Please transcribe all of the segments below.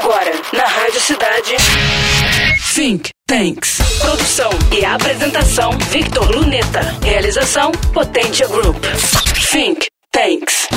Agora, na Rádio Cidade. Think Tanks. Produção e apresentação: Victor Luneta. Realização: Potência Group. Think Tanks.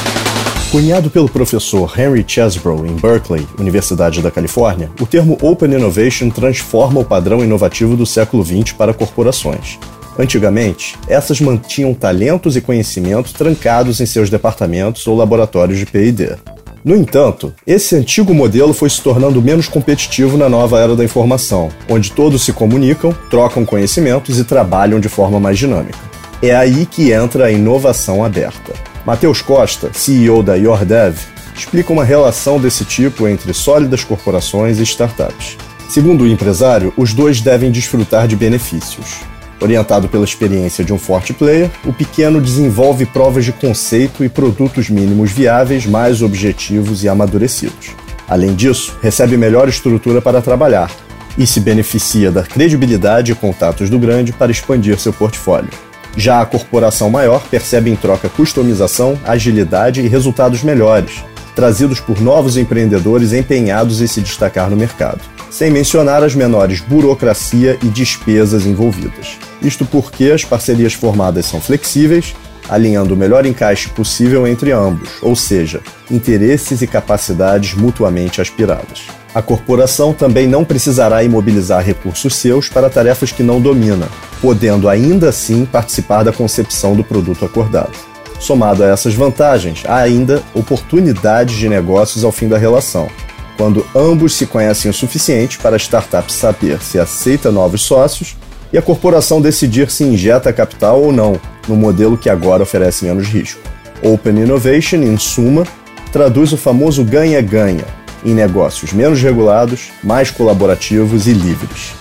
Cunhado pelo professor Henry Chesbrough em Berkeley, Universidade da Califórnia, o termo Open Innovation transforma o padrão inovativo do século XX para corporações. Antigamente, essas mantinham talentos e conhecimentos trancados em seus departamentos ou laboratórios de PD. No entanto, esse antigo modelo foi se tornando menos competitivo na nova era da informação, onde todos se comunicam, trocam conhecimentos e trabalham de forma mais dinâmica. É aí que entra a inovação aberta. Matheus Costa, CEO da YourDev, explica uma relação desse tipo entre sólidas corporações e startups. Segundo o empresário, os dois devem desfrutar de benefícios. Orientado pela experiência de um forte player, o pequeno desenvolve provas de conceito e produtos mínimos viáveis mais objetivos e amadurecidos. Além disso, recebe melhor estrutura para trabalhar e se beneficia da credibilidade e contatos do grande para expandir seu portfólio. Já a corporação maior percebe em troca customização, agilidade e resultados melhores, trazidos por novos empreendedores empenhados em se destacar no mercado, sem mencionar as menores burocracia e despesas envolvidas. Isto porque as parcerias formadas são flexíveis, alinhando o melhor encaixe possível entre ambos, ou seja, interesses e capacidades mutuamente aspiradas. A corporação também não precisará imobilizar recursos seus para tarefas que não domina, podendo ainda assim participar da concepção do produto acordado. Somado a essas vantagens, há ainda oportunidades de negócios ao fim da relação, quando ambos se conhecem o suficiente para a startup saber se aceita novos sócios e a corporação decidir se injeta capital ou não no modelo que agora oferece menos risco. Open Innovation, em suma, traduz o famoso ganha-ganha em negócios menos regulados, mais colaborativos e livres.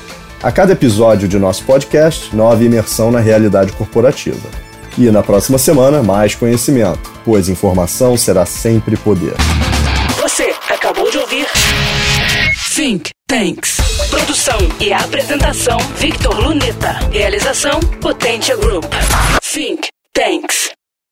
A cada episódio de nosso podcast, nova imersão na realidade corporativa. E na próxima semana, mais conhecimento, pois informação será sempre poder. Think Tanks. Produção e apresentação: Victor Luneta. Realização: Potência Group. Think Tanks.